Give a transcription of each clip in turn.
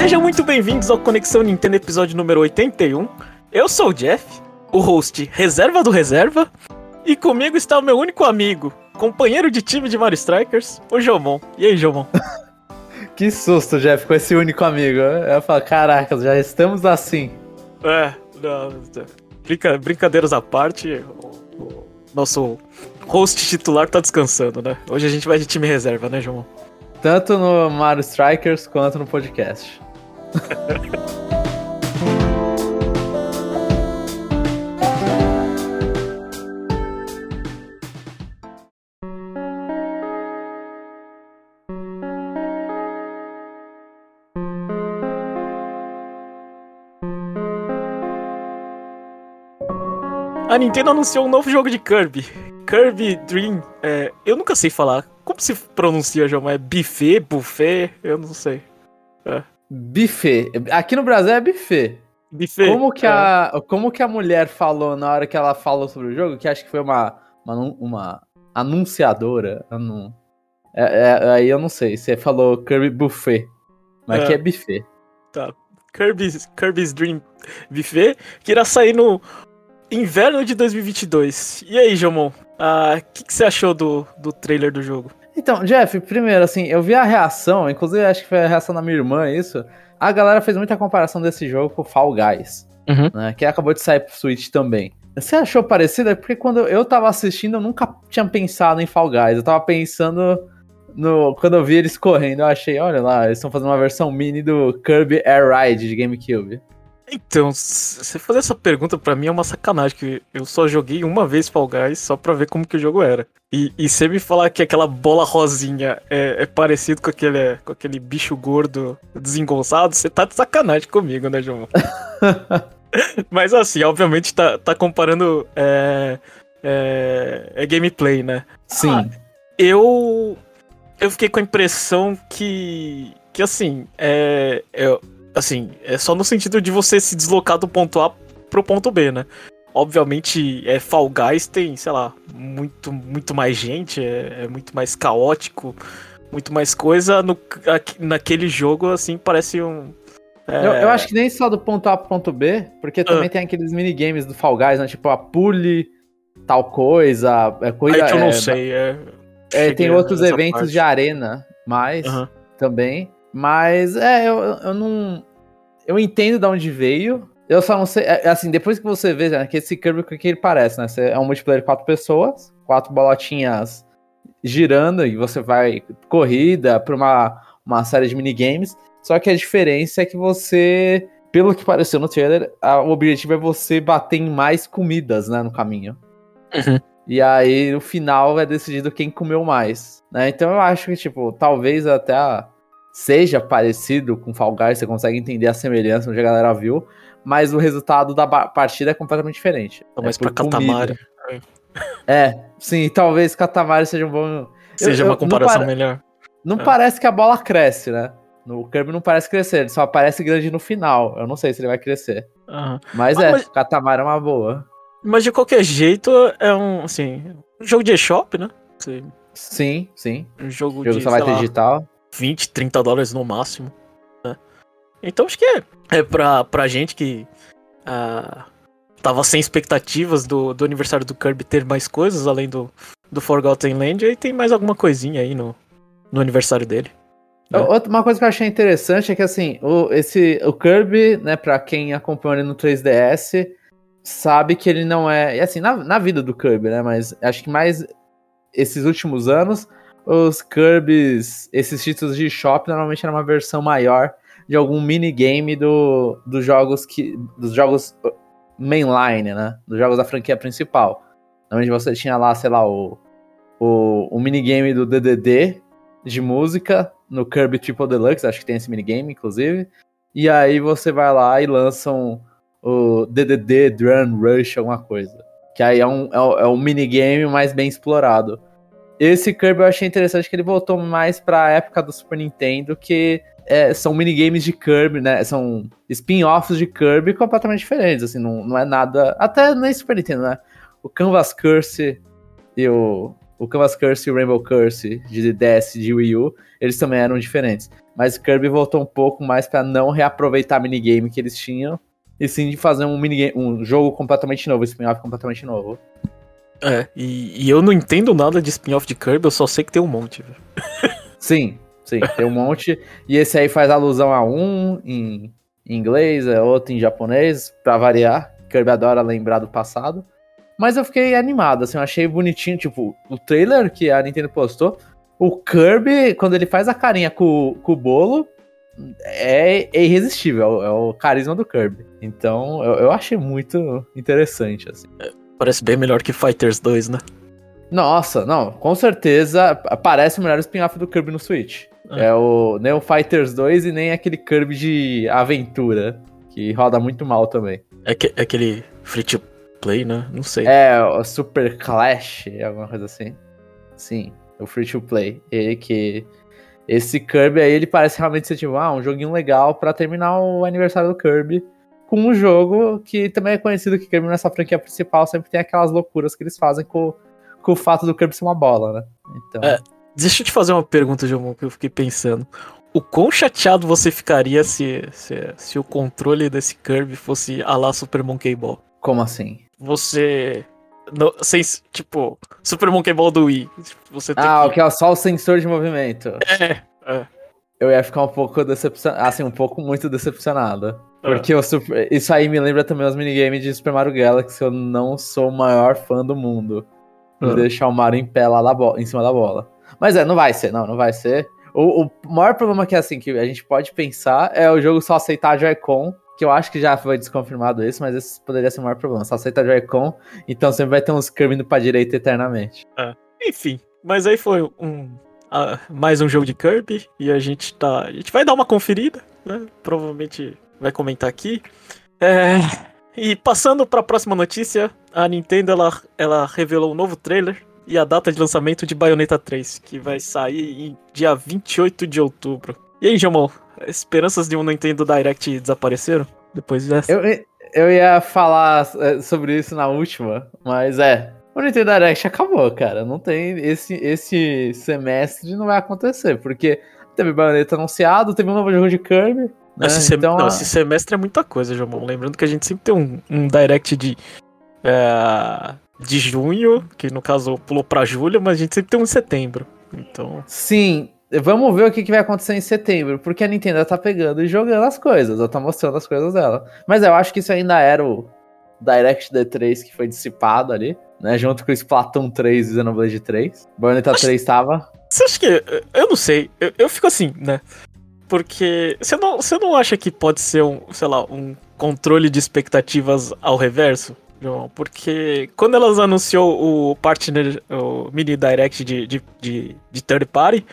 Sejam muito bem-vindos ao Conexão Nintendo episódio número 81. Eu sou o Jeff, o host reserva do reserva, e comigo está o meu único amigo, companheiro de time de Mario Strikers, o Jomon. E aí, Jomon? que susto, Jeff, com esse único amigo. Eu falo, caraca, já estamos assim. É, não, brinca, brincadeiras à parte, o, o nosso host titular tá descansando, né? Hoje a gente vai de time reserva, né, Jomon? Tanto no Mario Strikers quanto no podcast. A Nintendo anunciou um novo jogo de Kirby. Kirby Dream. É, eu nunca sei falar. Como se pronuncia, João? É buffet, buffet? Eu não sei. É. Buffet. Aqui no Brasil é buffet. Buffet. Como que, é. a, como que a mulher falou na hora que ela falou sobre o jogo? Que acho que foi uma, uma, uma anunciadora. É, é, aí eu não sei. Você falou Kirby Buffet. Mas aqui é. é buffet. Tá. Kirby's, Kirby's Dream Buffet, que irá sair no inverno de 2022. E aí, Jomon? O ah, que, que você achou do, do trailer do jogo? Então, Jeff, primeiro, assim, eu vi a reação, inclusive acho que foi a reação da minha irmã, isso. A galera fez muita comparação desse jogo com Fall Guys, uhum. né? Que acabou de sair pro Switch também. Você achou parecido? É porque quando eu tava assistindo, eu nunca tinha pensado em Fall Guys. Eu tava pensando no. Quando eu vi eles correndo, eu achei, olha lá, eles estão fazendo uma versão mini do Kirby Air Ride de GameCube. Então, você fazer essa pergunta para mim é uma sacanagem, que eu só joguei uma vez Fall Guys só pra ver como que o jogo era. E, e você me falar que aquela bola rosinha é, é parecido com aquele, com aquele bicho gordo desengonçado, você tá de sacanagem comigo, né, João? Mas assim, obviamente tá, tá comparando é, é, é gameplay, né? Sim. Ah, eu, eu fiquei com a impressão que, que assim, é, é assim, é só no sentido de você se deslocar do ponto A pro ponto B, né? Obviamente, é, Fall Guys tem, sei lá, muito, muito mais gente, é, é muito mais caótico, muito mais coisa. No, naquele jogo, assim, parece um. É... Eu, eu, acho que nem só do ponto A pro ponto B, porque também ah. tem aqueles minigames do Fall Guys, né? Tipo, a pule tal coisa. É coisa Aí que eu não é, sei, é. é tem outros eventos parte. de arena mais também. Mas, é, eu, eu não. Eu entendo de onde veio. Eu só não sei. É, assim, depois que você vê, né, que esse Kirby, o que ele parece, né? Você é um multiplayer de quatro pessoas, quatro bolotinhas girando, e você vai corrida pra uma, uma série de minigames. Só que a diferença é que você, pelo que pareceu no trailer, a, o objetivo é você bater em mais comidas, né, no caminho. Uhum. E aí, no final, é decidido quem comeu mais. Né? Então eu acho que, tipo, talvez até a, seja parecido com Fall Guys, você consegue entender a semelhança onde a galera viu, mas o resultado da partida é completamente diferente. Não, mas é pra Katamari. É, sim, talvez Katamari seja um bom. Seja eu, uma comparação melhor. Não é. parece que a bola cresce, né? No Kirby não parece crescer, ele só aparece grande no final. Eu não sei se ele vai crescer. Uhum. Mas ah, é, mas... Katamari é uma boa. Mas de qualquer jeito, é um, assim, um jogo de eShop, né? Sim, sim. Um jogo, o jogo de, só vai ter digital. 20, 30 dólares no máximo. Né? Então acho que é, é pra, pra gente que uh, tava sem expectativas do, do aniversário do Kirby ter mais coisas além do, do Forgotten Land, aí tem mais alguma coisinha aí no, no aniversário dele. Né? Uma coisa que eu achei interessante é que assim, o, esse, o Kirby, né, pra quem acompanha ele no 3DS, sabe que ele não é. Assim, na, na vida do Kirby, né? Mas acho que mais esses últimos anos os Kirby's, esses títulos de shop normalmente era uma versão maior de algum minigame do, dos jogos que. dos jogos mainline, né? Dos jogos da franquia principal. Normalmente você tinha lá, sei lá, o, o, o minigame do DDD de música no Kirby Triple Deluxe, acho que tem esse minigame, inclusive. E aí você vai lá e lançam o DDD Drum Rush, alguma coisa. Que aí é um, é, é um minigame mais bem explorado. Esse Kirby eu achei interessante que ele voltou mais pra época do Super Nintendo, que é, são minigames de Kirby, né? São spin-offs de Kirby completamente diferentes, assim, não, não é nada. Até nem Super Nintendo, né? O Canvas Curse e o. O Canvas Curse e o Rainbow Curse de DS de Wii U, eles também eram diferentes. mas Kirby voltou um pouco mais para não reaproveitar minigame que eles tinham, e sim de fazer um minigame, um jogo completamente novo, um spin-off completamente novo. É, e, e, eu não entendo nada de spin-off de Kirby, eu só sei que tem um monte. sim, sim, tem um monte. E esse aí faz alusão a um em, inglês, é outro em japonês, para variar. Kirby adora lembrar do passado. Mas eu fiquei animado, assim, eu achei bonitinho, tipo, o trailer que a Nintendo postou, o Kirby, quando ele faz a carinha com, com o bolo, é, é irresistível, é o carisma do Kirby. Então, eu, eu achei muito interessante, assim. Parece bem melhor que Fighters 2, né? Nossa, não, com certeza parece o melhor spin-off do Kirby no Switch. É. é o, nem o Fighters 2 e nem aquele Kirby de aventura, que roda muito mal também. É, que, é aquele free to play, né? Não sei. É, o Super Clash, alguma coisa assim. Sim o Free to Play. Ele que. Esse Kirby aí, ele parece realmente ser tipo, ah, um joguinho legal para terminar o aniversário do Kirby. Com um jogo que também é conhecido que Kirby nessa franquia principal sempre tem aquelas loucuras que eles fazem com, com o fato do Kirby ser uma bola, né? Então... É, deixa eu te fazer uma pergunta, João, que eu fiquei pensando. O quão chateado você ficaria se, se, se o controle desse Kirby fosse a lá Super Monkey Ball? Como assim? Você no, sem, tipo, Super Monkey Ball do Wii. Você ah, que... o que é só o sensor de movimento. É, é. Eu ia ficar um pouco decepcionado, assim, um pouco muito decepcionado. Porque é. super... isso aí me lembra também os minigames de Super Mario Galaxy, eu não sou o maior fã do mundo. De é. deixar o Mario em pé lá da bola, em cima da bola. Mas é, não vai ser, não, não vai ser. O, o maior problema que, assim, que a gente pode pensar é o jogo só aceitar Joy-Con que eu acho que já foi desconfirmado isso, mas esse poderia ser o maior problema. Só aceita Joy-Con, então sempre vai ter uns Kirby indo pra direita eternamente. É. Enfim, mas aí foi um mais um jogo de Kirby e a gente tá, a gente vai dar uma conferida, né? Provavelmente vai comentar aqui. É, e passando para a próxima notícia, a Nintendo ela, ela revelou um novo trailer e a data de lançamento de Bayonetta 3, que vai sair em dia 28 de outubro. E aí, Jamon, esperanças de um Nintendo Direct desapareceram depois dessa? Eu, eu ia falar é, sobre isso na última, mas é. O Nintendo Direct acabou, cara. Não tem. Esse, esse semestre não vai acontecer, porque teve Bayonetta anunciado, teve um novo jogo de Kirby. Né? Esse, sem... então, não, esse semestre é muita coisa, João. Lembrando que a gente sempre tem um, um Direct de. É, de junho, que no caso pulou pra julho, mas a gente sempre tem um em setembro. Então. Sim, Vamos ver o que, que, vai acontecer em setembro, porque a Nintendo tá pegando e jogando as coisas, ela tá mostrando as coisas dela. Mas eu acho que isso ainda era o Direct D3 que foi dissipado ali, né? Junto com o Splatoon 3 e Xenoblade 3. Bayonetta acho... 3 tava. Você acha que. Eu não sei, eu, eu fico assim, né? Porque você não, você não acha que pode ser um, sei lá, um controle de expectativas ao reverso? João, porque quando elas anunciou o partner, o mini direct de, de, de, de third party,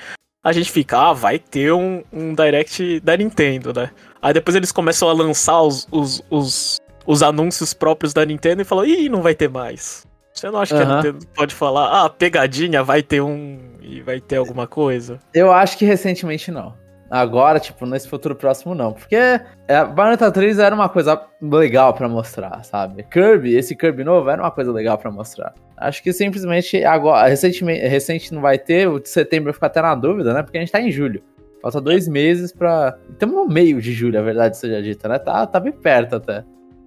a gente fica, ah, vai ter um, um direct da Nintendo, né? Aí depois eles começam a lançar os, os, os, os anúncios próprios da Nintendo e falam, ih, não vai ter mais. Você não acha uhum. que a Nintendo pode falar, ah, pegadinha, vai ter um e vai ter alguma coisa? Eu acho que recentemente não. Agora, tipo, nesse futuro próximo, não. Porque é, Bayonetta 3 era uma coisa legal para mostrar, sabe? Kirby, esse Kirby novo era uma coisa legal para mostrar. Acho que simplesmente agora, recentemente, recente não vai ter, o de setembro fica até na dúvida, né? Porque a gente tá em julho. Falta dois meses pra. Estamos no meio de julho, a verdade seja dita, né? Tá, tá bem perto até.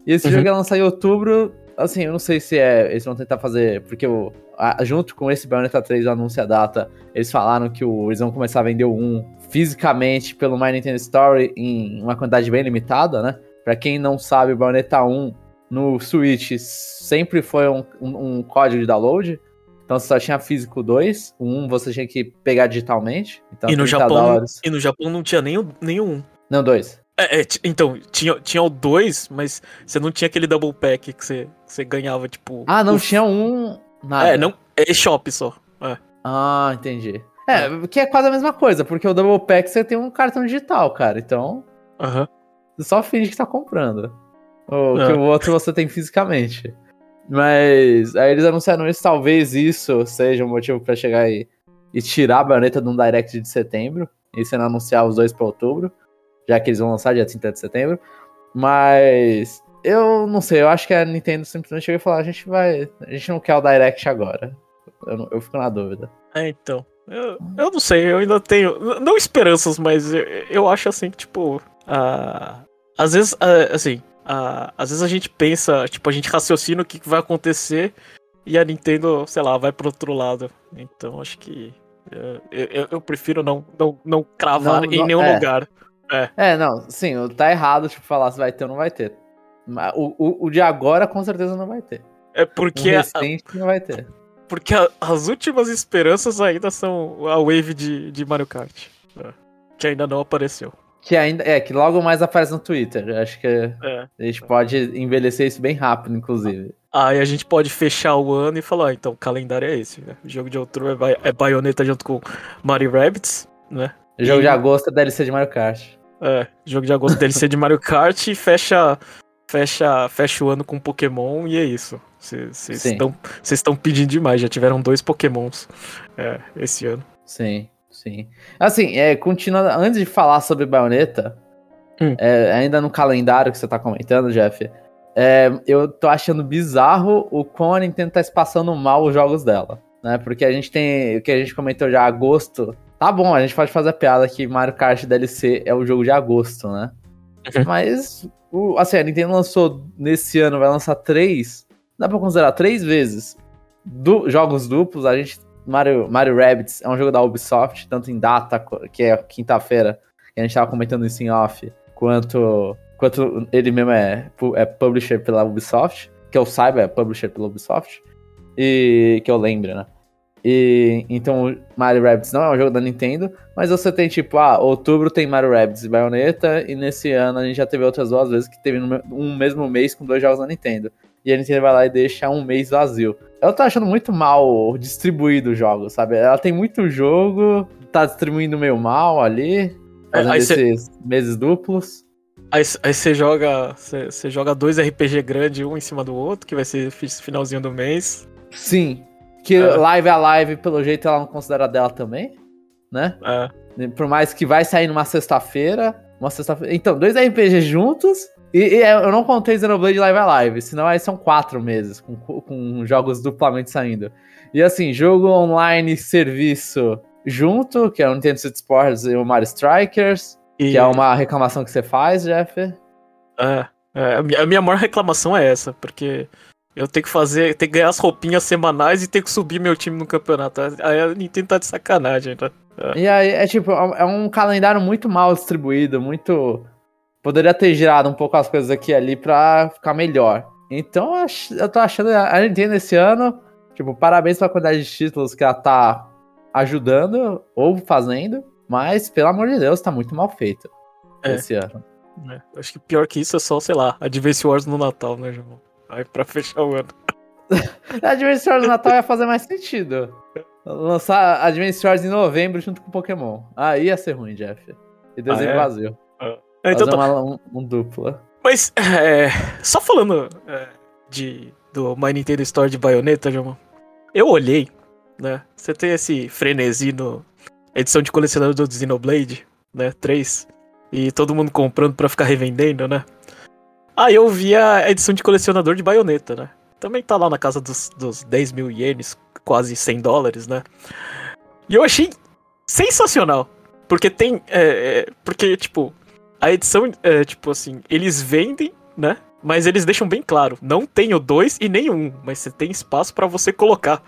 E esse uhum. jogo ia lançar em outubro. Assim, eu não sei se é. Eles vão tentar fazer. Porque o, a, junto com esse Bayonetta 3, o anúncio a data, eles falaram que o, eles vão começar a vender o 1 fisicamente pelo My Nintendo Story em uma quantidade bem limitada, né? Pra quem não sabe, o Bayonetta 1 no Switch sempre foi um, um, um, código de download. Então você só tinha físico 2, o 1 você tinha que pegar digitalmente. Então, e, no Japão, dólares. e no Japão não tinha nem 1. Não, 2. É, é, então, tinha, tinha o 2, mas você não tinha aquele double pack que você, você ganhava, tipo. Ah, não tinha um. Nada. É, não. É shop só. É. Ah, entendi. É, que é quase a mesma coisa, porque o double pack você tem um cartão digital, cara. Então. Aham. Você só finge que tá comprando. O que o outro você tem fisicamente. Mas aí eles anunciaram isso, talvez isso seja um motivo para chegar e, e tirar a baioneta de um direct de setembro. E sendo anunciar os dois para outubro. Já que eles vão lançar dia 30 de setembro. Mas eu não sei, eu acho que a Nintendo simplesmente chegou e falou: a gente vai. A gente não quer o Direct agora. Eu, eu fico na dúvida. É, então. Eu, eu não sei, eu ainda tenho. Não esperanças, mas eu, eu acho assim que, tipo. Uh, às vezes, uh, assim. Uh, às vezes a gente pensa, tipo, a gente raciocina o que vai acontecer e a Nintendo, sei lá, vai pro outro lado. Então acho que. Uh, eu, eu, prefiro não, não, não cravar não, em nenhum é. lugar. É. é, não, sim, tá errado, tipo, falar se vai ter ou não vai ter. O, o, o de agora com certeza não vai ter. É porque. O recente a, não vai ter. Porque a, as últimas esperanças ainda são a wave de, de Mario Kart. Né? Que ainda não apareceu. Que ainda. É, que logo mais aparece no Twitter. Acho que é. a gente pode envelhecer isso bem rápido, inclusive. Aí a gente pode fechar o ano e falar, ah, então o calendário é esse. Né? O jogo de outubro é, é Bayonetta junto com Mario Rabbids, né? O jogo e... de agosto é DLC de Mario Kart. É, jogo de agosto é DLC de Mario Kart e fecha, fecha, fecha o ano com Pokémon e é isso. Vocês estão pedindo demais, já tiveram dois Pokémons é, esse ano. Sim, sim. Assim, é, continuando, antes de falar sobre Bayonetta, hum. é, ainda no calendário que você tá comentando, Jeff, é, eu tô achando bizarro o quão a Nintendo tá espaçando mal os jogos dela. Né? Porque a gente tem. O que a gente comentou já, agosto. Tá bom, a gente pode fazer a piada que Mario Kart DLC é o jogo de agosto, né? Uhum. Mas, o, assim, a Nintendo lançou nesse ano, vai lançar três dá pra considerar três vezes du jogos duplos. A gente. Mario, Mario Rabbids é um jogo da Ubisoft, tanto em data, que é quinta-feira, que a gente tava comentando isso em off, quanto, quanto ele mesmo é, é publisher pela Ubisoft, que eu saiba é publisher pela Ubisoft, e que eu lembro, né? E então Mario Rabbids não é um jogo da Nintendo, mas você tem tipo, ah, outubro tem Mario Rabbids e Bayonetta, e nesse ano a gente já teve outras duas vezes que teve um mesmo mês com dois jogos da Nintendo e a Nintendo vai lá e deixa um mês vazio. Eu tô achando muito mal distribuído o jogo, sabe? Ela tem muito jogo, tá distribuindo meio mal ali, é, fazendo é, esses cê... meses duplos. Aí, aí você joga. Você joga dois RPG grandes, um em cima do outro, que vai ser finalzinho do mês. Sim. Que é. live a live, pelo jeito, ela não considera dela também, né? É. Por mais que vai sair numa sexta-feira. Uma sexta-feira. Então, dois RPG juntos e, e, é, eu não contei Xenoblade Live Alive, senão aí são quatro meses com, com jogos duplamente saindo. E assim, jogo online serviço junto, que é o Nintendo Switch Sports e o Mario Strikers, e... que é uma reclamação que você faz, Jeff. É, é, a minha maior reclamação é essa, porque eu tenho que fazer, tenho que ganhar as roupinhas semanais e ter que subir meu time no campeonato. Aí a Nintendo tá de sacanagem, tá? É. E aí é tipo, é um calendário muito mal distribuído, muito poderia ter girado um pouco as coisas aqui e ali pra ficar melhor. Então eu tô achando a Nintendo esse ano, tipo, parabéns pela quantidade de títulos que ela tá ajudando ou fazendo, mas pelo amor de Deus, tá muito mal feito é. esse ano. É. Acho que pior que isso é só, sei lá, Advance Wars no Natal, né, João? Aí pra fechar o ano. Advance Wars Natal ia fazer mais sentido. Lançar Advance Wars em novembro junto com Pokémon. Aí ia ser ruim, Jeff. E dezembro ah, é? vazio. Ah. É, então, Fazer tá- uma, um, um dupla. Mas, é, só falando é, de, do My Nintendo Store de Bayonetta, João, eu olhei, né? Você tem esse frenesi no edição de colecionador do Xenoblade, né? 3. E todo mundo comprando pra ficar revendendo, né? Aí eu vi a edição de colecionador de Bayonetta, né? Também tá lá na casa dos, dos 10 mil ienes, quase 100 dólares, né? E eu achei sensacional. Porque tem. É, é, porque, tipo, a edição, é, tipo assim, eles vendem, né? Mas eles deixam bem claro, não tem o 2 e nem um, mas você tem espaço para você colocar.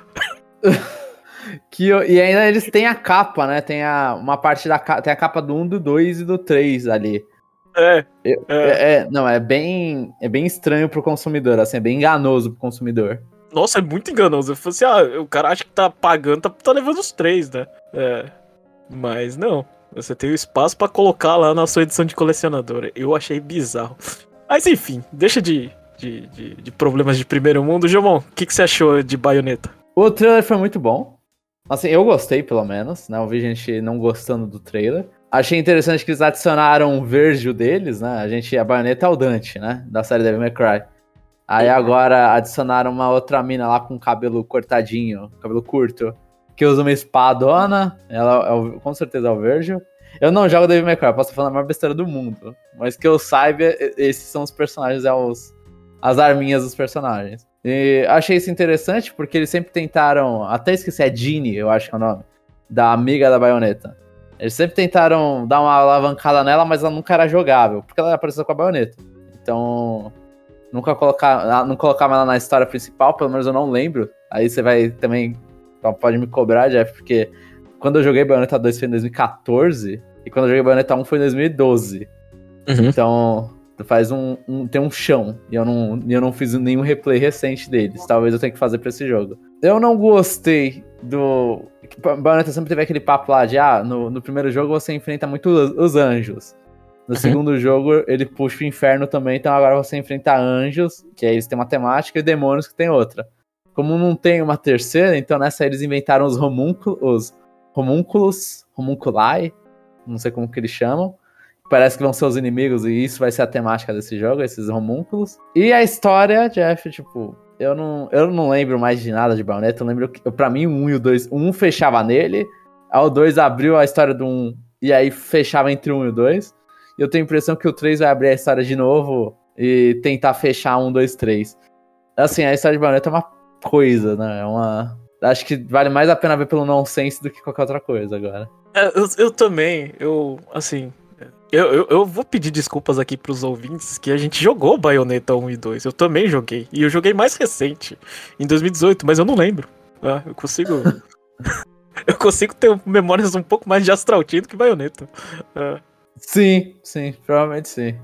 que, e ainda eles têm a capa, né? Tem a, uma parte da tem a capa do 1, um, do 2 e do 3 ali. É, é. é, é. Não, é bem, é bem estranho pro consumidor, assim, é bem enganoso pro consumidor. Nossa, é muito enganoso. Eu falei assim, ah, o cara acha que tá pagando, tá, tá levando os três, né? É. Mas não. Você tem o espaço para colocar lá na sua edição de colecionadora. Eu achei bizarro. Mas enfim, deixa de, de, de, de problemas de primeiro mundo. Jomon, o que, que você achou de baioneta? O trailer foi muito bom. Assim, eu gostei, pelo menos, né? Eu vi gente não gostando do trailer. Achei interessante que eles adicionaram o verde deles, né? A gente, a baioneta é o Dante, né? Da série Devil May Cry. Aí agora adicionaram uma outra mina lá com cabelo cortadinho, cabelo curto que usa uma espadona. Ela é o, com certeza é o Virgil. Eu não jogo Devil May Cry, posso falando a maior besteira do mundo. Mas que eu saiba, esses são os personagens, é os, as arminhas dos personagens. E achei isso interessante porque eles sempre tentaram. Até esqueci, é Genie, eu acho que é o nome. da amiga da baioneta. Eles sempre tentaram dar uma alavancada nela, mas ela nunca era jogável, porque ela era parecida com a baioneta. Então, nunca colocar, não colocava ela na história principal, pelo menos eu não lembro. Aí você vai também, pode me cobrar, Jeff, porque quando eu joguei Bayonetta 2 foi em 2014, e quando eu joguei Bayonetta 1 foi em 2012. Uhum. Então, faz um, um, tem um chão. E eu não, eu não fiz nenhum replay recente deles. Talvez eu tenha que fazer pra esse jogo. Eu não gostei do. Bayonetta sempre teve aquele papo lá de ah, no, no primeiro jogo você enfrenta muito os, os anjos. No uhum. segundo jogo, ele puxa o inferno também, então agora você enfrenta anjos, que aí eles têm uma temática, e demônios que tem outra. Como não tem uma terceira, então nessa eles inventaram os homúnculos, os homúnculos, homunculi, não sei como que eles chamam, parece que vão ser os inimigos, e isso vai ser a temática desse jogo, esses homúnculos. E a história, Jeff, tipo, eu não, eu não lembro mais de nada de Bayonetta, eu lembro que, pra mim, o 1 e o 2, o 1 fechava nele, aí o 2 abriu a história do 1, e aí fechava entre o 1 e o 2. E eu tenho a impressão que o 3 vai abrir a história de novo e tentar fechar 1, 2, 3. Assim, a história de Bayonetta é uma coisa, né? É uma... Acho que vale mais a pena ver pelo nonsense do que qualquer outra coisa agora. É, eu, eu também, eu, assim, eu, eu, eu, vou pedir desculpas aqui pros ouvintes que a gente jogou Bayonetta 1 e 2. Eu também joguei. E eu joguei mais recente, em 2018, mas eu não lembro. Ah, eu consigo. eu consigo ter memórias um pouco mais de Astral Chain do que Bayonetta. Ah. Sim, sim, provavelmente sim.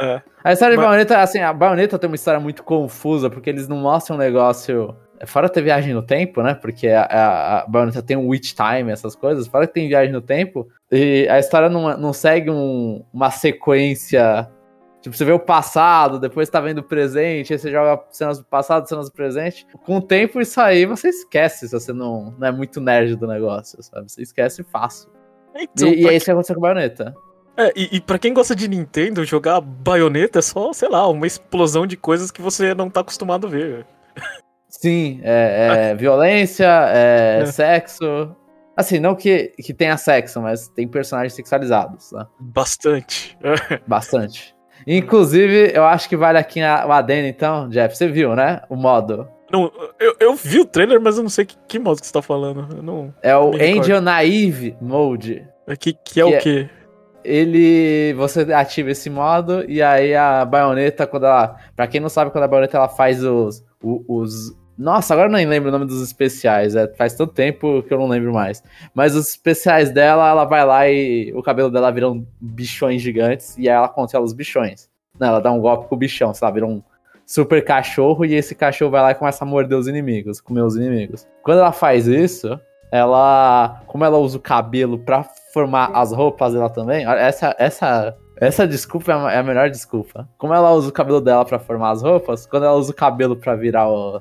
É. A história mas... de Bayonetta, assim, a Bayonetta tem uma história muito confusa, porque eles não mostram um negócio Fora ter viagem no tempo, né? Porque a, a, a Bayonetta tem um witch time, essas coisas. Fora que tem viagem no tempo. E a história não, não segue um, uma sequência. Tipo, você vê o passado, depois tá vendo o presente, aí você joga cenas do passado, cenas do presente. Com o tempo, isso aí você esquece se você não, não é muito nerd do negócio, sabe? Você esquece fácil. Então, e, e é isso que aconteceu com a Bayonetta. É, e, e pra quem gosta de Nintendo, jogar baioneta é só, sei lá, uma explosão de coisas que você não tá acostumado a ver. Sim, é, é violência, é, é, sexo. Assim, não que, que tenha sexo, mas tem personagens sexualizados. Né? Bastante. Bastante. Inclusive, eu acho que vale aqui o adendo, então, Jeff. Você viu, né? O modo. Não, eu, eu vi o trailer, mas eu não sei que, que modo que você tá falando. não, é o Angel Naive Mode. É que, que é que o quê? É, ele. Você ativa esse modo e aí a baioneta, quando ela. Pra quem não sabe, quando a baioneta ela faz os. Os nossa, agora eu nem lembro o nome dos especiais. É, faz tanto tempo que eu não lembro mais. Mas os especiais dela, ela vai lá e o cabelo dela vira um bichões gigantes. E aí ela controla os bichões. Não, ela dá um golpe com o bichão, sabe? Vira um super cachorro. E esse cachorro vai lá e começa a morder os inimigos, comer os inimigos. Quando ela faz isso, ela. Como ela usa o cabelo pra formar as roupas dela também, essa, essa essa desculpa é, é a melhor desculpa. Como ela usa o cabelo dela para formar as roupas, quando ela usa o cabelo para virar o,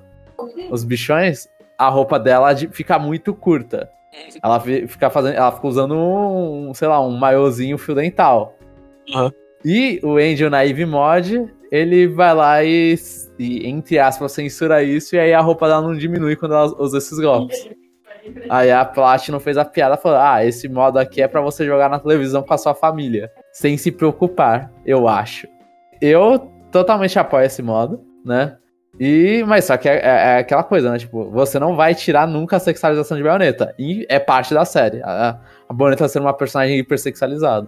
os bichões, a roupa dela fica muito curta. Ela fica fazendo, ela fica usando um, sei lá, um maiôzinho fio dental. Uhum. E o Angel na Eve Mod, ele vai lá e, e, entre aspas, censura isso, e aí a roupa dela não diminui quando ela usa esses golpes. Aí a Platinum fez a piada falou: Ah, esse modo aqui é para você jogar na televisão com a sua família. Sem se preocupar, eu acho. Eu totalmente apoio esse modo, né? E, mas só que é, é, é, aquela coisa, né? Tipo, você não vai tirar nunca a sexualização de Bayonetta. E é parte da série. A, a Bayonetta ser uma personagem hipersexualizada.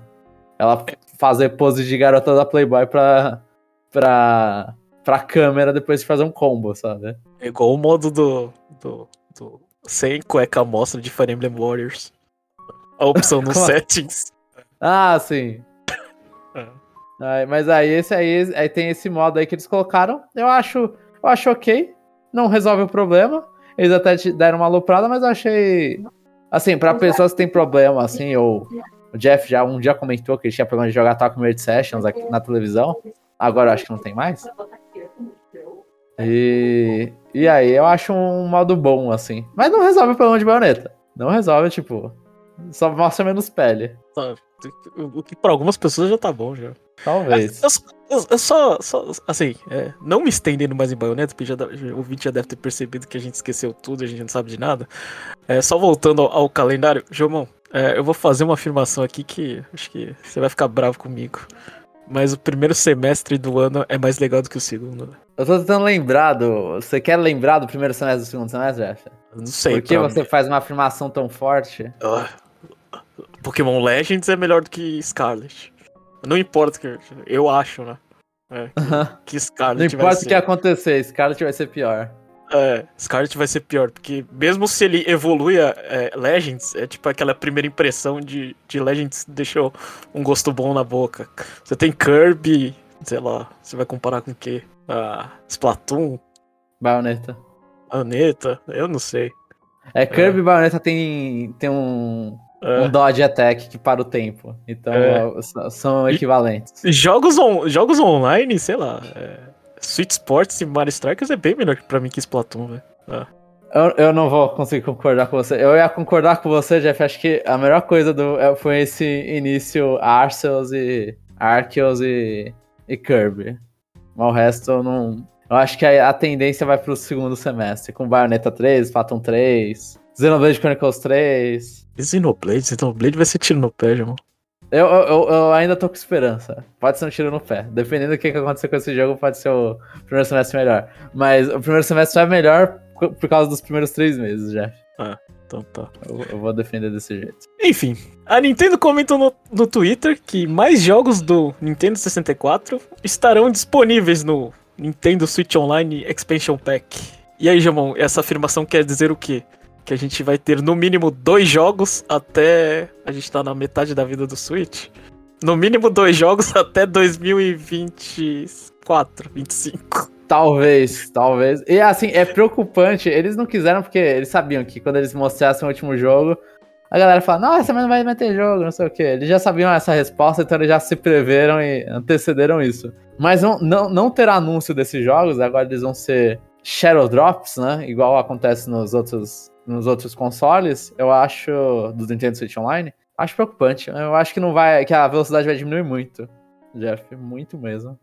Ela fazer pose de garota da Playboy pra, pra, pra câmera depois de fazer um combo, sabe? É igual o modo do, do, do sem cueca mostra de Fire Emblem Warriors. A opção nos settings. Ah, sim. É. mas aí esse aí, aí tem esse modo aí que eles colocaram. Eu acho, eu acho ok. Não resolve o problema. Eles até te deram uma aloprada, mas eu achei. Assim, pra pessoas que têm problema, assim, ou. O Jeff já um dia comentou que ele tinha problema de jogar Talk Made Sessions aqui na televisão. Agora eu acho que não tem mais. E, e aí eu acho um modo bom, assim. Mas não resolve o problema de baioneta. Não resolve, tipo. Só mostra menos pele. O que pra algumas pessoas já tá bom, já. Talvez. Eu, eu, eu só, só, assim, é, não me estendendo mais em baioneta, porque já, o ouvinte já deve ter percebido que a gente esqueceu tudo, a gente não sabe de nada. É, só voltando ao, ao calendário, Jomão, é, eu vou fazer uma afirmação aqui que acho que você vai ficar bravo comigo. Mas o primeiro semestre do ano é mais legal do que o segundo. Eu tô tentando lembrar do. Você quer lembrar do primeiro semestre do segundo semestre, Jeff? Não sei. Por que pra você faz uma afirmação tão forte? Ah, Pokémon Legends é melhor do que Scarlet. Não importa que eu acho, né? É, que Não Scarlet vai importa o que acontecer, Scarlet vai ser pior. É, Scarlet vai ser pior, porque mesmo se ele evolui a é, Legends, é tipo aquela primeira impressão de, de Legends deixou um gosto bom na boca. Você tem Kirby, sei lá, você vai comparar com o quê? Ah, Splatoon, Bayonetta. Aneta, eu não sei. É, Kirby e Bayonetta tem, tem um, É. um dodge attack que para o tempo. Então É. são E- equivalentes. Jogos, on- jogos online, sei lá, é, Sweet Sports e Mario Strikers é bem melhor pra mim que Splatoon, velho. Eu, eu não vou conseguir concordar com você. Eu ia concordar com você, Jeff. Acho que a melhor coisa do, é- foi esse início Arceus e Arceus e, e Kirby. Mas o resto eu não. Eu acho que a, a tendência vai pro segundo semestre. Com Bayonetta 3, Splatoon 3, Xenoblade Chronicles 3. E Xenoblade, Xenoblade vai ser tiro no pé, irmão. Eu, eu, eu- ainda tô com esperança. Pode ser um tiro no pé. Dependendo do que, que acontecer com esse jogo, pode ser o primeiro semestre melhor. Mas o primeiro semestre só é melhor por causa dos primeiros três meses, Jeff. Então tá. Eu, eu vou defender desse jeito. Enfim, a Nintendo comentou no, no Twitter que mais jogos do Nintendo 64 estarão disponíveis no Nintendo Switch Online Expansion Pack. E aí, Jamon, essa afirmação quer dizer o quê? Que a gente vai ter no mínimo dois jogos até a gente tá na metade da vida do Switch? No mínimo dois jogos até 2024, 25. Talvez, talvez. E assim, é preocupante. Eles não quiseram porque eles sabiam que quando eles mostrassem o último jogo, a galera fala, nossa, mas não vai meter jogo, não sei o que. Eles já sabiam essa resposta, então eles já se preveram e antecederam isso. Mas não, não, não ter anúncio desses jogos, agora eles vão ser Shadow Drops, né? Igual acontece nos outros, nos outros consoles, eu acho, do Nintendo Switch Online, acho preocupante. Eu acho que não vai, que a velocidade vai diminuir muito, Jeff, muito mesmo.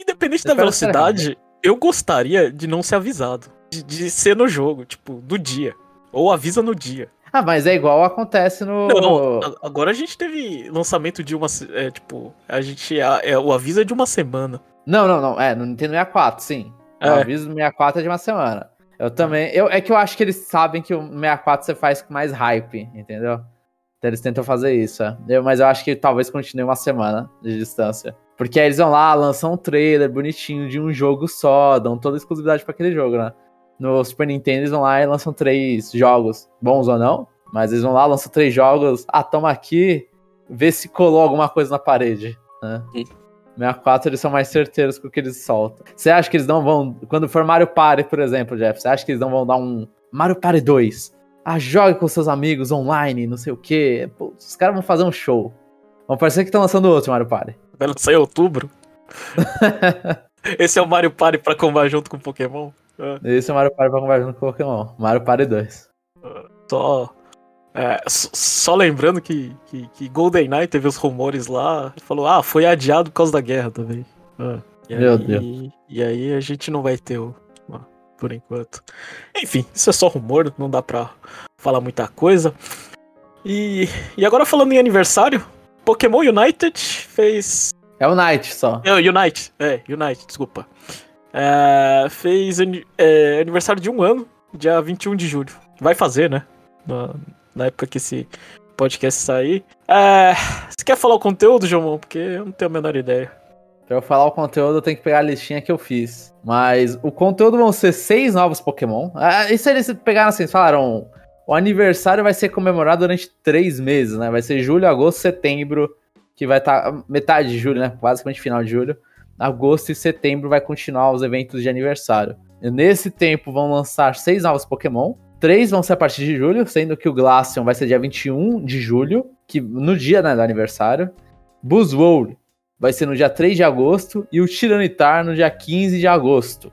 Independente Eu da velocidade, eu gostaria de não ser avisado. De, de ser no jogo, tipo, do dia. Ou avisa no dia. Ah, mas é igual acontece no. Não, a- agora a gente teve lançamento de uma. É, tipo, a gente. a- é, o aviso é de uma semana. Não, não, não. É, no Nintendo 64, sim. O É. aviso do 64 é de uma semana. Eu também. Eu, é que eu acho que eles sabem que o 64 você faz com mais hype, entendeu? Então eles tentam fazer isso. é. Eu- mas eu acho que talvez continue uma semana de distância. Porque aí eles vão lá, lançam um trailer bonitinho de um jogo só, dão toda a exclusividade pra aquele jogo, né? No Super Nintendo eles vão lá e lançam três jogos, bons ou não. Mas eles vão lá, lançam três jogos. Ah, toma aqui, vê se colou alguma coisa na parede. Né? Sim. 64 eles são mais certeiros com o que eles soltam. Você acha que eles não vão. Quando for Mario Party, por exemplo, Jeff, você acha que eles não vão dar um Mario Party 2? Ah, jogue com seus amigos online, não sei o quê. Pô, os caras vão fazer um show. Vão parecer que estão lançando outro Mario Party. Vai lançar em outubro. Esse é o Mario Party pra combar junto com o Pokémon. É, Esse é o Mario Party pra conversar com o Pokémon. Mario Party 2. só. É, só lembrando que, que, que GoldenEye teve os rumores lá. Falou, ah, foi adiado por causa da guerra também. É, e Meu aí, Deus. E aí a gente não vai ter o. Por enquanto. Enfim, isso é só rumor, não dá pra falar muita coisa. E, e agora falando em aniversário, Pokémon United fez É o Knight só. É, o Unite, é, Unite, desculpa. É, fez é, aniversário de um ano, dia 21 de julho. Vai fazer, né? Na, na época que esse podcast sair. É, você quer falar o conteúdo, Jomon? Porque eu não tenho a menor ideia. Pra eu falar o conteúdo, eu tenho que pegar a listinha que eu fiz. Mas o conteúdo vão ser seis novos Pokémon. Ah, isso eles pegaram assim, falaram. O aniversário vai ser comemorado durante três meses, né? Vai ser julho, agosto, setembro, que vai estar metade de julho, né? Basicamente final de julho. Agosto e setembro vai continuar os eventos de aniversário. E nesse tempo vão lançar seis novos Pokémon. Três vão ser a partir de julho, sendo que o Glaceon vai ser dia 21 de julho, que no dia né, do aniversário. Buzzwole vai ser no dia 3 de agosto e o Tiranitar no dia 15 de agosto.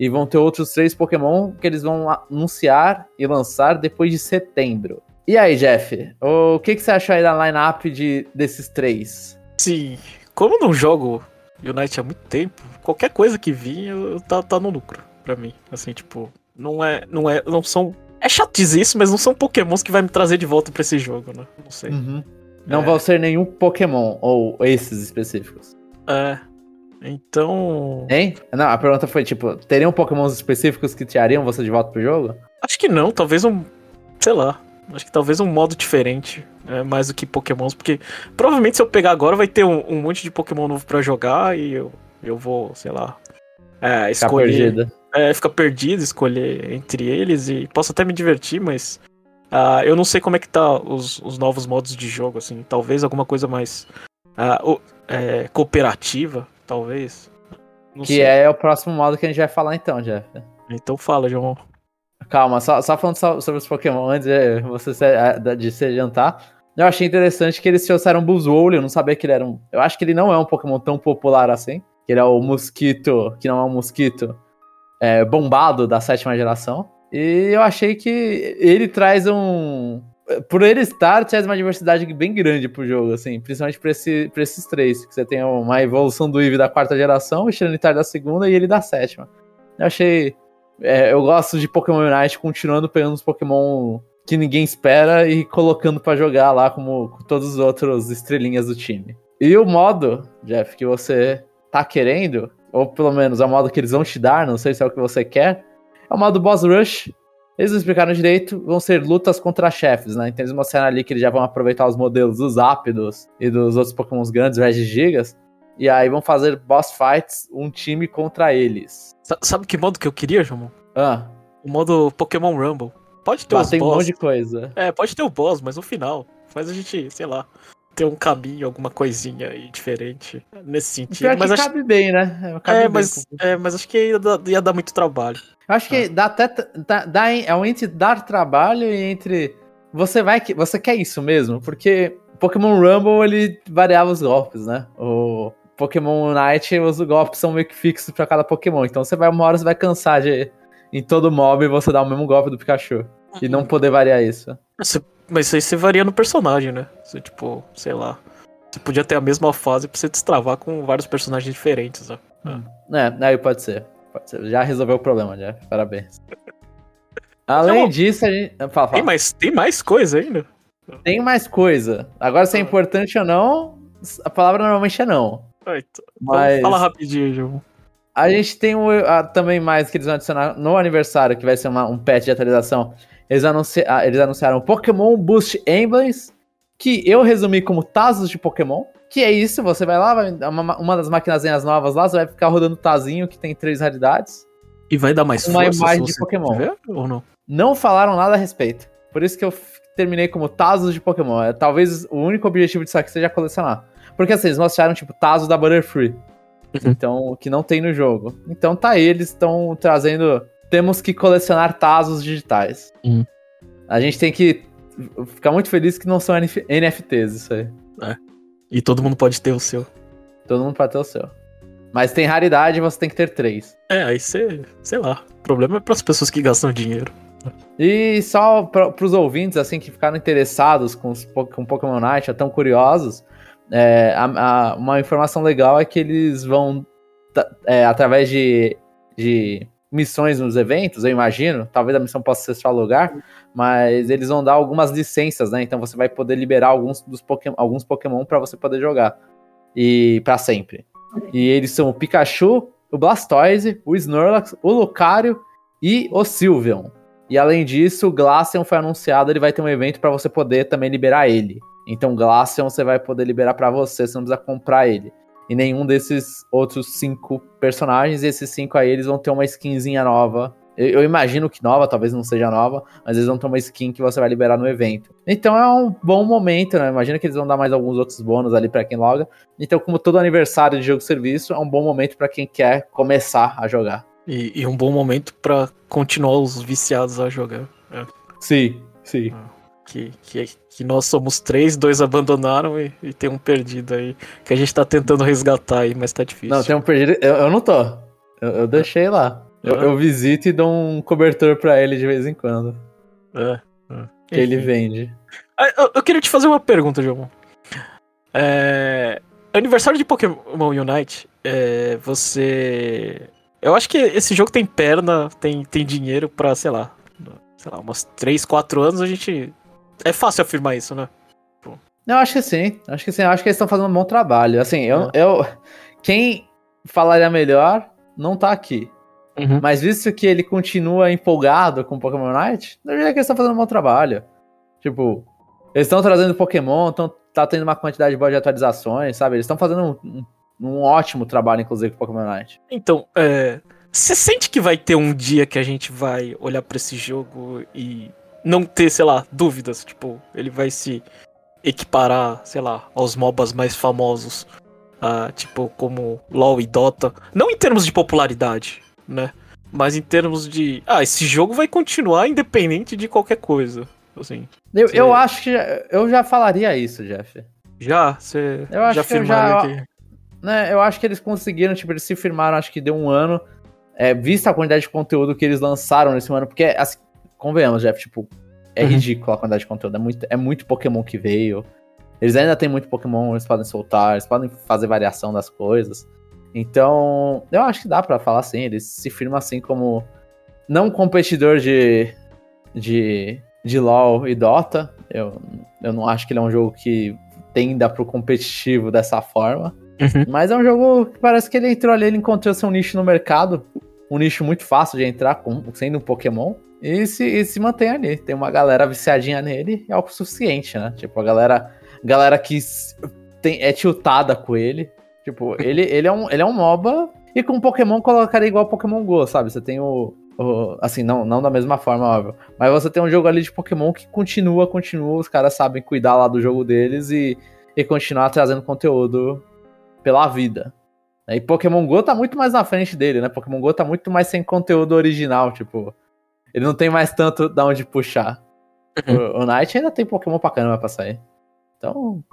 E vão ter outros três Pokémon que eles vão anunciar e lançar depois de setembro. E aí, Jeff, o que, que você achou aí da lineup de, desses três? Sim, como não jogo Unite há muito tempo, qualquer coisa que eu tá, tá no lucro pra mim. Assim, tipo, não é. Não é. Não são. É chatice isso, mas não são pokémons que vai me trazer de volta pra esse jogo, né? Não sei. Não É. vão ser nenhum Pokémon, ou esses específicos. É. Então. Hein? Não, a pergunta foi tipo: teriam Pokémons específicos que tirariam você de volta pro jogo? Acho que não, talvez um. Sei lá. Acho que talvez um modo diferente. É, mais do que Pokémons, porque provavelmente se eu pegar agora vai ter um, um monte de Pokémon novo para jogar e eu, eu vou, sei lá. É, escolher. Ficar é, ficar perdido, escolher entre eles e posso até me divertir, mas. Uh, eu não sei como é que tá os, os novos modos de jogo, assim. Talvez alguma coisa mais. Uh, é, cooperativa, talvez. Não que sei. é o próximo modo que a gente vai falar então, Jeff. Então fala, João. Calma, só, só falando sobre os Pokémon antes de você se, de se adiantar. Eu achei interessante que eles trouxeram Buzzwole, eu não sabia que ele era um. Eu acho que ele não é um Pokémon tão popular assim. Que ele é o mosquito, que não é um mosquito é, bombado da sétima geração. E eu achei que ele traz um. Por ele estar, traz uma diversidade bem grande pro jogo, assim, principalmente pra, esse, pra esses três. Que você tem uma evolução do Eevee da quarta geração, o Xeranitar da segunda e ele da sétima. Eu achei. É, eu gosto de Pokémon Unite continuando pegando os Pokémon que ninguém espera e colocando para jogar lá como todos os outros estrelinhas do time. E o modo, Jeff, que você tá querendo, ou pelo menos é o modo que eles vão te dar, não sei se é o que você quer, é o modo Boss Rush. Eles não explicaram direito, vão ser lutas contra chefes, né? Então eles mostraram ali que eles já vão aproveitar os modelos dos Ápidos e dos outros Pokémons grandes, Regigigas, e aí vão fazer boss fights, um time contra eles. Sabe que modo que eu queria, João? Ah. O modo Pokémon Rumble. Pode ter os tem boss. um monte de coisa. É, pode ter o boss, mas no final. Faz a gente, sei lá, ter um caminho, alguma coisinha aí diferente nesse sentido. Pior mas que acho... cabe bem, né? É, cabe é bem mas, é, mas acho que ia dar, ia dar muito trabalho. Eu acho que ah. dá até. Dá, dá, é um entre dar trabalho e entre. Você vai. Você quer isso mesmo? Porque Pokémon Rumble ele variava os golpes, né? O Pokémon Unite, os golpes são meio que fixos para cada Pokémon. Então você vai, uma hora você vai cansar de em todo mob você dar o mesmo golpe do Pikachu. E não poder variar isso. Você, mas isso aí você varia no personagem, né? Você, tipo, sei lá. Você podia ter a mesma fase pra você destravar com vários personagens diferentes, né? Hum. É, aí pode ser. pode ser. Já resolveu o problema, já. Parabéns. Além não, disso, a gente. Fala, fala. Tem, mais, tem mais coisa ainda? Tem mais coisa. Agora, se é ah. importante ou não, a palavra normalmente é não. Então, Mas... Fala rapidinho, João. A gente tem um, a, também mais que eles vão adicionar no aniversário, que vai ser uma, um patch de atualização. Eles, anunci, eles anunciaram Pokémon Boost Emblems, que eu resumi como Tazos de Pokémon. Que é isso, você vai lá, vai, uma, uma das maquinazinhas novas lá, você vai ficar rodando Tazinho, que tem três raridades. E vai dar mais uma força imagem de Pokémon. Tiver, ou não? Não falaram nada a respeito. Por isso que eu terminei como Tazos de Pokémon. É, talvez o único objetivo disso aqui seja colecionar. Porque assim, eles mostraram, tipo, Tazo da Butterfree. Uhum. Então, que não tem no jogo. Então tá, eles estão trazendo. Temos que colecionar Tazos digitais. Uhum. A gente tem que ficar muito feliz que não são NFTs, isso aí. É. E todo mundo pode ter o seu. Todo mundo pode ter o seu. Mas tem raridade você tem que ter três. É, aí você. Sei lá. O problema é para as pessoas que gastam dinheiro. E só para os ouvintes, assim, que ficaram interessados com, os, com Pokémon Night, tão curiosos, é, a, a, uma informação legal é que eles vão, é, através de, de missões nos eventos, eu imagino, talvez a missão possa ser só lugar, mas eles vão dar algumas licenças, né? Então você vai poder liberar alguns dos Pokémon, alguns Pokémon para você poder jogar e para sempre. E eles são o Pikachu, o Blastoise, o Snorlax, o Lucario e o Sylveon. E além disso, o Glaceon foi anunciado, ele vai ter um evento para você poder também liberar ele. Então Glaceon você vai poder liberar para você, você não precisa comprar ele. E nenhum desses outros cinco personagens, e esses cinco aí eles vão ter uma skinzinha nova. Eu, eu, imagino que nova, talvez não seja nova, mas eles vão ter uma skin que você vai liberar no evento. Então é um bom momento, né? Imagina que eles vão dar mais alguns outros bônus ali para quem loga. Então, como todo aniversário de jogo-serviço, é um bom momento para quem quer começar a jogar. E, e um bom momento para continuar os viciados a jogar. É. Sim, sim. Ah que, que, que nós somos três, dois abandonaram e, e, tem um perdido aí. Que a gente tá tentando resgatar aí, mas tá difícil. Não, tem um perdido. Eu, eu não tô. Eu, eu deixei lá. Eu, eu, visito e dou um cobertor pra ele de vez em quando. É. é. Que ele vende. Ah, eu, eu, queria te fazer uma pergunta, João. É, aniversário de Pokémon Unite, é, você. Eu acho que esse jogo tem perna, tem, tem dinheiro pra, sei lá, sei lá, umas 3, 4 anos a gente é fácil afirmar isso, né? Eu acho que sim. Acho que sim. Acho que eles estão fazendo um bom trabalho. Assim, eu, é. eu. Quem falaria melhor não tá aqui. Uhum. Mas visto que ele continua empolgado com Pokémon Night, eu diria que eles estão fazendo um bom trabalho. Tipo, eles estão trazendo Pokémon, tão, tá tendo uma quantidade boa de atualizações, sabe? Eles estão fazendo um, um, um, ótimo trabalho, inclusive, com Pokémon Night. Então, é. Você sente que vai ter um dia que a gente vai olhar para esse jogo e não ter, sei lá, dúvidas? Tipo, ele vai se equiparar, sei lá, aos MOBAs mais famosos, uh, tipo, como LoL e Dota. Não em termos de popularidade, né? Mas em termos de. Ah, esse jogo vai continuar independente de qualquer coisa. Assim. Eu, eu acho que eu já falaria isso, Jeff. Já? Você eu acho já que eu já, que... Né, eu acho que eles conseguiram, tipo, eles se firmaram, acho que deu um ano. É, vista a quantidade de conteúdo que eles lançaram nesse ano, porque, assim, convenhamos, Jeff, tipo, é uhum. ridículo a quantidade de conteúdo. É muito, é muito Pokémon que veio. Eles ainda têm muito Pokémon, eles podem soltar, eles podem fazer variação das coisas. Então, eu acho que dá para falar assim. Eles se firmam assim como não competidor de, de, de LoL e Dota. Eu, eu não acho que ele é um jogo que tenda pro competitivo dessa forma. Uhum. Mas é um jogo que parece que ele entrou ali, ele encontrou seu nicho no mercado. Um nicho muito fácil de entrar, com, sendo um Pokémon. E se, e se mantém ali. Tem uma galera viciadinha nele, é algo suficiente, né? Tipo, a galera, galera que tem, é tiltada com ele. Tipo, ele, ele, é um, ele é um MOBA e com Pokémon colocaria igual Pokémon GO, sabe? Você tem o, o. assim, não, não da mesma forma, óbvio. Mas você tem um jogo ali de Pokémon que continua, continua. Os caras sabem cuidar lá do jogo deles e, e continuar trazendo conteúdo pela vida. E Pokémon GO tá muito mais na frente dele, né? Pokémon GO tá muito mais sem conteúdo original, tipo. Ele não tem mais tanto da onde puxar. Uhum. O, o Knight ainda tem Pokémon pra caramba pra sair. Então,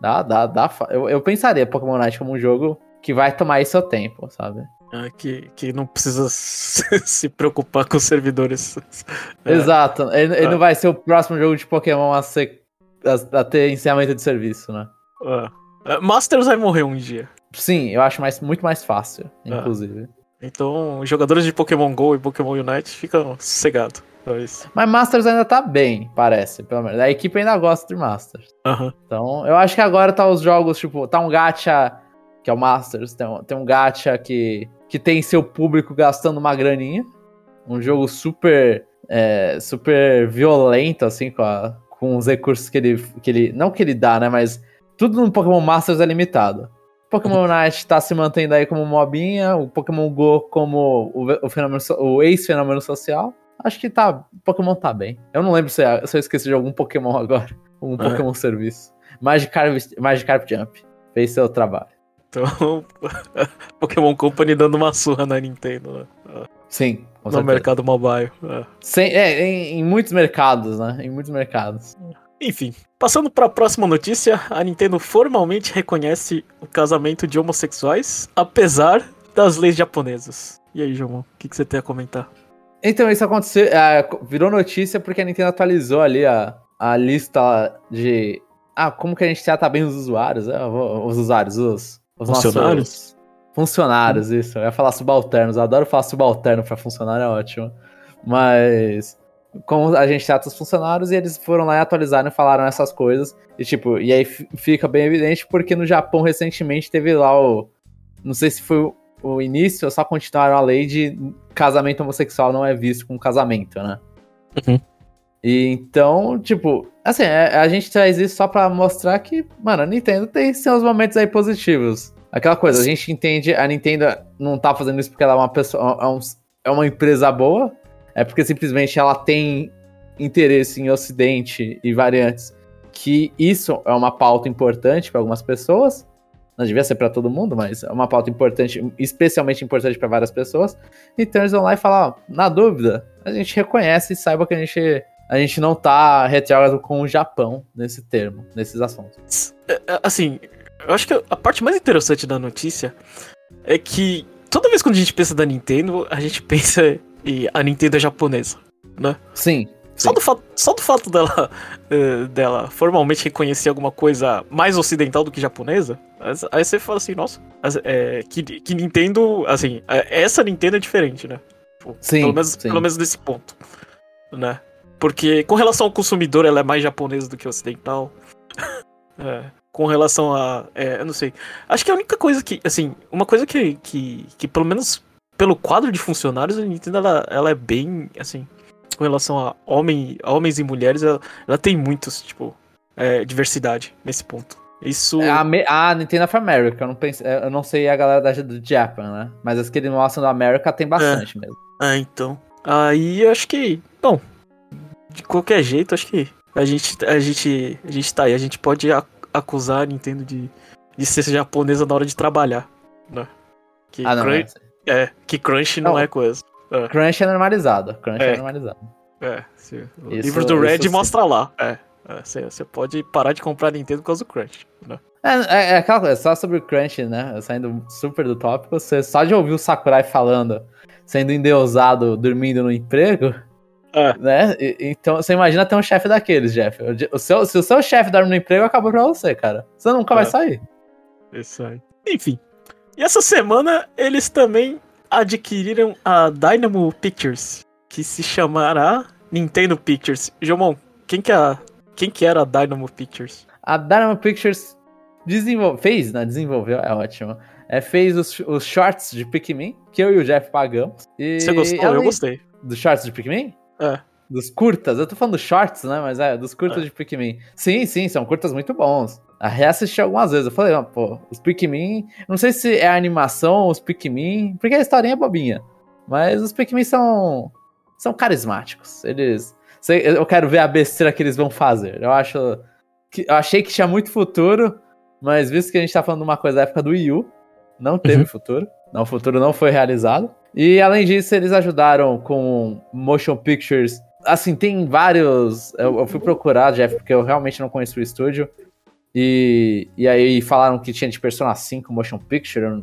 dá, dá, dá. Eu, eu pensaria Pokémon Knight como um jogo que vai tomar aí seu tempo, sabe? Ah, que, que não precisa se preocupar com os servidores. É. Exato. Ele, ele ah. não vai ser o próximo jogo de Pokémon a, ser, a, a ter encerramento de serviço, né? Ah. Masters vai morrer um dia. Sim, eu acho mais, muito mais fácil, ah. inclusive. Então, jogadores de Pokémon GO e Pokémon Unite ficam sossegados. Mas Masters ainda tá bem, parece, pelo menos. A equipe ainda gosta de Masters. Uhum. Então, eu acho que agora tá os jogos, tipo, tá um gacha, que é o Masters, tem um, tem um gacha que, que tem seu público gastando uma graninha. Um jogo super, é, super violento, assim, com, a, com os recursos que ele, que ele. Não que ele dá, né? Mas tudo no Pokémon Masters é limitado. Pokémon Night tá se mantendo aí como mobinha, o Pokémon Go como o, o, fenômeno, o ex-fenômeno social. Acho que tá. Pokémon tá bem. Eu não lembro se, se eu esqueci de algum Pokémon agora. Um Pokémon serviço. Magikarp, Magikarp Jump. Fez seu trabalho. Então, Pokémon Company dando uma surra na Nintendo, né? Sim. no certeza. mercado mobile. É, Sem, é em, em, muitos mercados, né? Em muitos mercados. Enfim, passando para a próxima notícia, a Nintendo formalmente reconhece o casamento de homossexuais, apesar das leis japonesas. E aí, João, o que, que, você tem a comentar? Então, isso aconteceu, é, virou notícia porque a Nintendo atualizou ali a, a lista de. Ah, como que a gente trata bem os usuários? É, os usuários, os, os funcionários? Nossos, funcionários, isso. Eu ia falar subalternos, eu adoro falar subalterno para funcionário, é ótimo. Mas como a gente trata os funcionários e eles foram lá e atualizaram e falaram essas coisas. E tipo, e aí fica bem evidente porque no Japão recentemente teve lá o. Não sei se foi o início ou só continuaram a lei de casamento homossexual não é visto como casamento, né? Uhum. E então, tipo, assim, é, a gente traz isso só pra mostrar que, mano, a Nintendo tem seus momentos aí positivos. Aquela coisa, a gente entende, a Nintendo não tá fazendo isso porque ela é uma pessoa, é, um, é uma empresa boa, é porque simplesmente ela tem interesse em Ocidente e variantes, que isso é uma pauta importante para algumas pessoas. Não devia ser para todo mundo, mas é uma pauta importante, especialmente importante para várias pessoas. Então eles vão lá e falam: ó, na dúvida, a gente reconhece e saiba que a gente, a gente não tá retrógrado com o Japão nesse termo, nesses assuntos. É, é, assim, eu acho que a parte mais interessante da notícia é que toda vez que a gente pensa da Nintendo, a gente pensa e a Nintendo é japonesa, né? Sim. Só, sim. Do, fato, só do fato dela, uh, dela formalmente reconhecer alguma coisa mais ocidental do que japonesa, aí você fala assim, nossa, é, que, que Nintendo, assim, é, essa Nintendo é diferente, né? Tipo, sim, pelo, menos, sim. pelo menos nesse ponto, né? Porque com relação ao consumidor, ela é mais japonesa do que ocidental. É, com relação a. É, eu não sei. Acho que a única coisa que. Assim, uma coisa que, que, que pelo menos pelo quadro de funcionários, a Nintendo ela, ela é bem. Assim, com relação a homem, homens e mulheres, ela, ela tem muitos, tipo, é, diversidade nesse ponto. Isso. É, a, Me- a Nintendo of America, eu não, pense, eu não sei a galera da, do Japan, né? Mas as que eles mostram da América tem bastante mesmo. Ah, então. Aí acho que. Bom, de qualquer jeito, acho que a gente, a gente, a gente tá aí. A gente pode acusar a Nintendo de, de ser japonesa na hora de trabalhar, né? Que, Ah, não. É, que crunch não, Não. é coisa. Crunch é normalizado. Crunch é, É. normalizado. É, o Isso- livro do Red isso sim. mostra lá. É. Você pode parar de comprar Nintendo por causa do crunch. Né? É, é, é aquela coisa, só sobre o Crunch, né? Saindo super do tópico, você só de ouvir o Sakurai falando, sendo endeusado, dormindo no emprego, É. né? E- então você imagina ter um chefe daqueles, Jeff. O, seu, se o seu chefe dorme no emprego, acabou pra você, cara. Você nunca vai É. sair. Isso aí. Enfim. E essa semana eles também adquiriram a Dynamo Pictures, que se chamará Nintendo Pictures. Jomon, quem que, é a, quem que era a Dynamo Pictures? A Dynamo Pictures desenvol... fez, né? Desenvolveu, é ótimo. É, fez os, os shorts de Pikmin, que eu e o Jeff pagamos. E Você gostou? Eu gostei. Dos shorts de Pikmin? É. Dos curtas, eu tô falando dos shorts, né? Mas é, dos curtas É. de Pikmin. Sim, sim, são curtas muito bons. A reassisti algumas vezes. Eu falei, ah, pô, os Pikmin. Não sei se é a animação, os Pikmin. Porque a historinha é bobinha. Mas os Pikmin são. São carismáticos. Eles. Eu quero ver a besteira que eles vão fazer. Eu acho. Que, eu achei que tinha muito futuro. Mas visto que a gente tá falando de uma coisa da época do Wii U, não teve Uhum. futuro. Não, o futuro não foi realizado. E além disso, eles ajudaram com motion pictures. Assim, tem vários. Eu, eu fui procurar, Jeff, porque eu realmente não conheço o estúdio. E, e aí falaram que tinha de Persona 5 motion picture,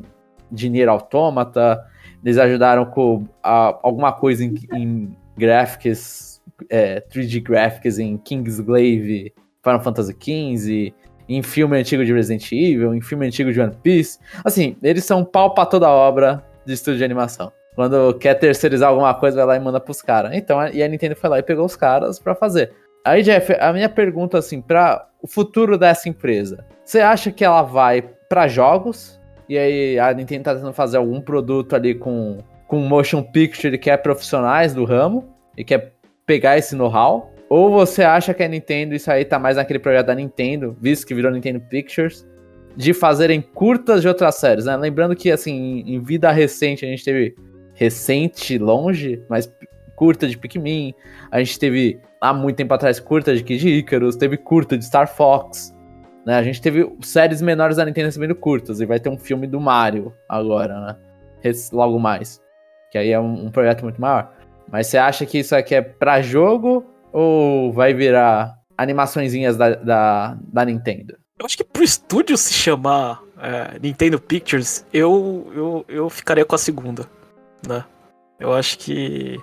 de Nier Automata. Eles ajudaram com a- alguma coisa em, em graphics, é, 3D graphics em Kingsglaive, Final Fantasy XV, em filme antigo de Resident Evil, em filme antigo de One Piece. Assim, eles são pau pra toda obra de estúdio de animação. Quando quer terceirizar alguma coisa, vai lá e manda pros caras. Então, e a Nintendo foi lá e pegou os caras pra fazer. Aí, Jeff, a minha pergunta, assim, pra o futuro dessa empresa. Você acha que ela vai pra jogos? E aí a Nintendo tá tentando fazer algum produto ali com, com motion picture que é profissionais do ramo e quer pegar esse know-how? Ou você acha que a Nintendo, isso aí tá mais naquele projeto da Nintendo, visto que virou Nintendo Pictures, de fazerem curtas de outras séries, né? Lembrando que, assim, em vida recente, a gente teve recente, longe, mas curta de Pikmin, a gente teve há muito tempo atrás curta de Kid Icarus, teve curta de Star Fox, né? A gente teve séries menores da Nintendo recebendo curtas, e vai ter um filme do Mario agora, né? Logo mais. Que aí é um, um projeto muito maior. Mas você acha que isso aqui é pra jogo ou vai virar animaçõezinhas da, da, da Nintendo? Eu acho que pro estúdio se chamar é, Nintendo Pictures, eu, eu, eu ficaria com a segunda, né? Eu acho que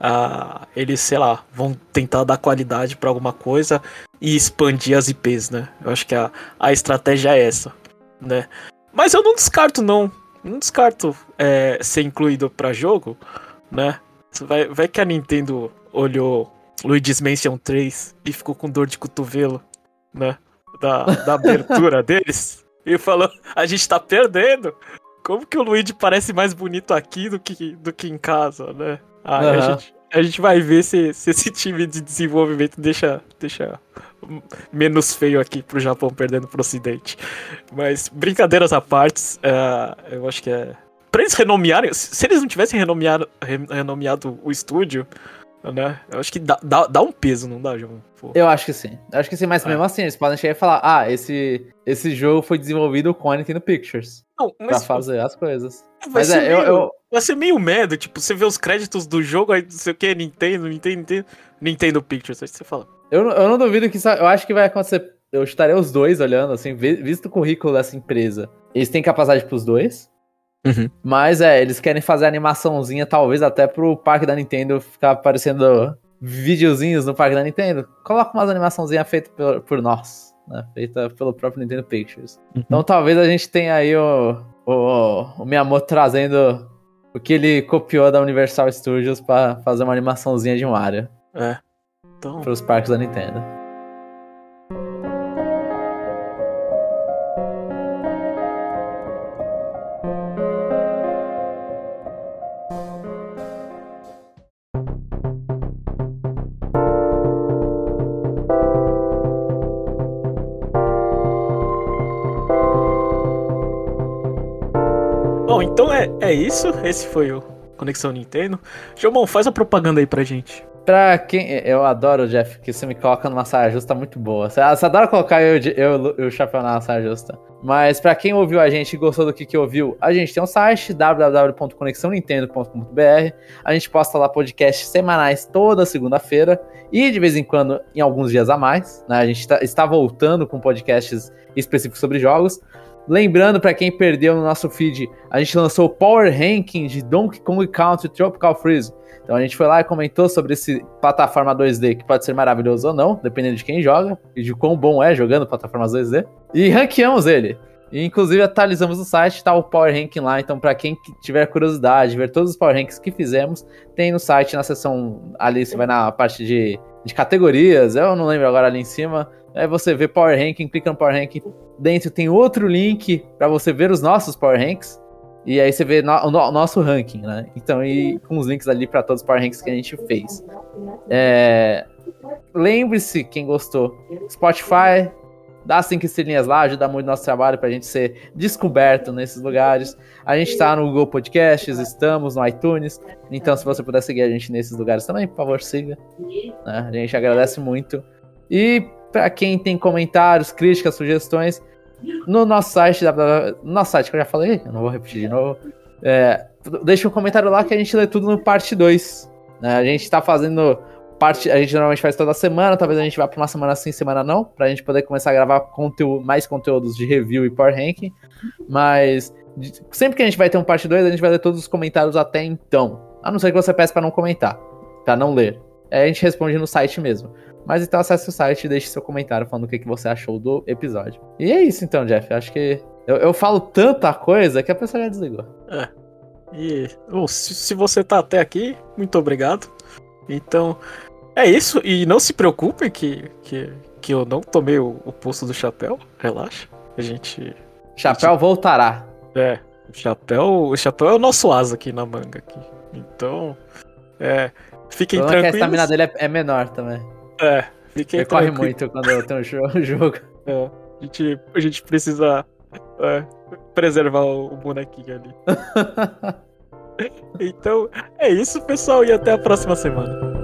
ah, eles, sei lá, vão tentar dar qualidade pra alguma coisa e expandir as IPs, né? Eu acho que a, a estratégia é essa, né? Mas eu não descarto, não. Não descarto é, ser incluído pra jogo, né? Vai, vai que a Nintendo olhou Luigi's Mansion 3 e ficou com dor de cotovelo, né? Da, da abertura deles e falou: a gente tá perdendo. Como que o Luigi parece mais bonito aqui do que, do que em casa, né? Aí a, Aham. gente, a gente vai ver se, se esse time de desenvolvimento deixa, deixa menos feio aqui pro Japão perdendo pro Ocidente. Mas brincadeiras à parte, é, eu acho que é. Pra eles renomearem, se eles não tivessem renomeado, re- renomeado o estúdio, né? Eu acho que dá, dá, dá um peso, não dá, João? Pô. Eu acho que sim. Eu acho que sim, mas É. mesmo assim, eles podem chegar e falar: ah, esse, esse jogo foi desenvolvido com a Nintendo Pictures Não, pra mas fazer as coisas. vai, Mas ser é, eu, meio, eu, vai ser meio medo, tipo, você vê os créditos do jogo, aí não sei o que, Nintendo, Nintendo, Nintendo, Nintendo Pictures, aí você fala. eu, não- eu não duvido que isso. Eu acho que vai acontecer. Eu estaria os dois olhando, assim, vi- visto o currículo dessa empresa. Eles têm capacidade pros dois. Uhum. Mas é, eles querem fazer animaçãozinha, talvez até pro parque da Nintendo ficar aparecendo videozinhos no parque da Nintendo. Coloca umas animaçãozinhas feitas por, por nós, né? Feita pelo próprio Nintendo Pictures. Então talvez a gente tenha aí o, o, o Miyamoto trazendo o que ele copiou da Universal Studios pra fazer uma animaçãozinha de Mario É. Então, pros parques da Nintendo. É, isso. Esse foi o Conexão Nintendo. Jomon, faz a propaganda aí pra gente. Pra quem. Eu adoro, Jeff, que você me coloca numa saia justa muito boa. Você, você adora colocar eu, eu, eu, chapéu na saia justa. Mas pra quem ouviu a gente e gostou do que, que ouviu, a gente tem um site www.conexãonintendo.com.br. A gente posta lá podcasts semanais toda segunda-feira e de vez em quando em alguns dias a mais. Né? A gente tá, está voltando com podcasts específicos sobre jogos. Lembrando, para quem perdeu no nosso feed, a gente lançou o Power Ranking de Donkey Kong Country Tropical Freeze. Então a gente foi lá e comentou sobre esse plataforma 2D que pode ser maravilhoso ou não, dependendo de quem joga e de quão bom é jogando plataformas 2D. E ranqueamos ele. E, inclusive atualizamos o site, tá o Power Ranking lá, então para quem tiver curiosidade, ver todos os Power Rankings que fizemos, tem no site, na seção ali, você vai na parte de, de categorias, eu não lembro agora ali em cima, Aí você vê Power Ranking, clica no Power Ranking. Dentro tem outro link para você ver os nossos Power Ranks. E aí você vê no, o, no, nosso ranking, né? Então, e com os links ali para todos os Power Ranks que a gente fez. É... Lembre-se, quem gostou, Spotify, dá cinco estrelinhas lá, ajuda muito o nosso trabalho pra gente ser descoberto nesses lugares. A gente tá no Google Podcasts, estamos no iTunes. Então, se você puder seguir a gente nesses lugares também, por favor, siga. Né? A gente agradece muito. E para quem tem comentários, críticas, sugestões, no nosso site, no nosso site que eu já falei, eu não vou repetir de novo. É, deixa um comentário lá que a gente lê tudo no parte 2. Né? A gente tá fazendo parte, a gente normalmente faz toda semana, talvez a gente vá para uma semana sim, semana não, pra gente poder começar a gravar conteúdo, mais conteúdos de review e power ranking. Mas sempre que a gente vai ter um parte 2, a gente vai ler todos os comentários até então. A não ser que você peça para não comentar, para não ler. Aí a gente responde no site mesmo. Mas então acesse o site e deixe seu comentário falando o que, que você achou do episódio. E é isso então, Jeff. Acho que eu, eu falo tanta coisa que a pessoa já desligou. É. E se, se você tá até aqui, muito obrigado. Então, é isso. E não se preocupe que, que, que eu não tomei o, o posto do chapéu. Relaxa. A gente. Chapéu a gente... voltará. É. O chapéu, o chapéu é o nosso asa aqui na manga. Aqui. Então. É. Fiquem tranquilos. Que a estamina dele é, é menor também. É, fiquem Ele corre muito quando eu tenho um jogo. É, a gente, a gente precisa é, preservar o, o bonequinho ali. então, é isso, pessoal, e até a próxima semana.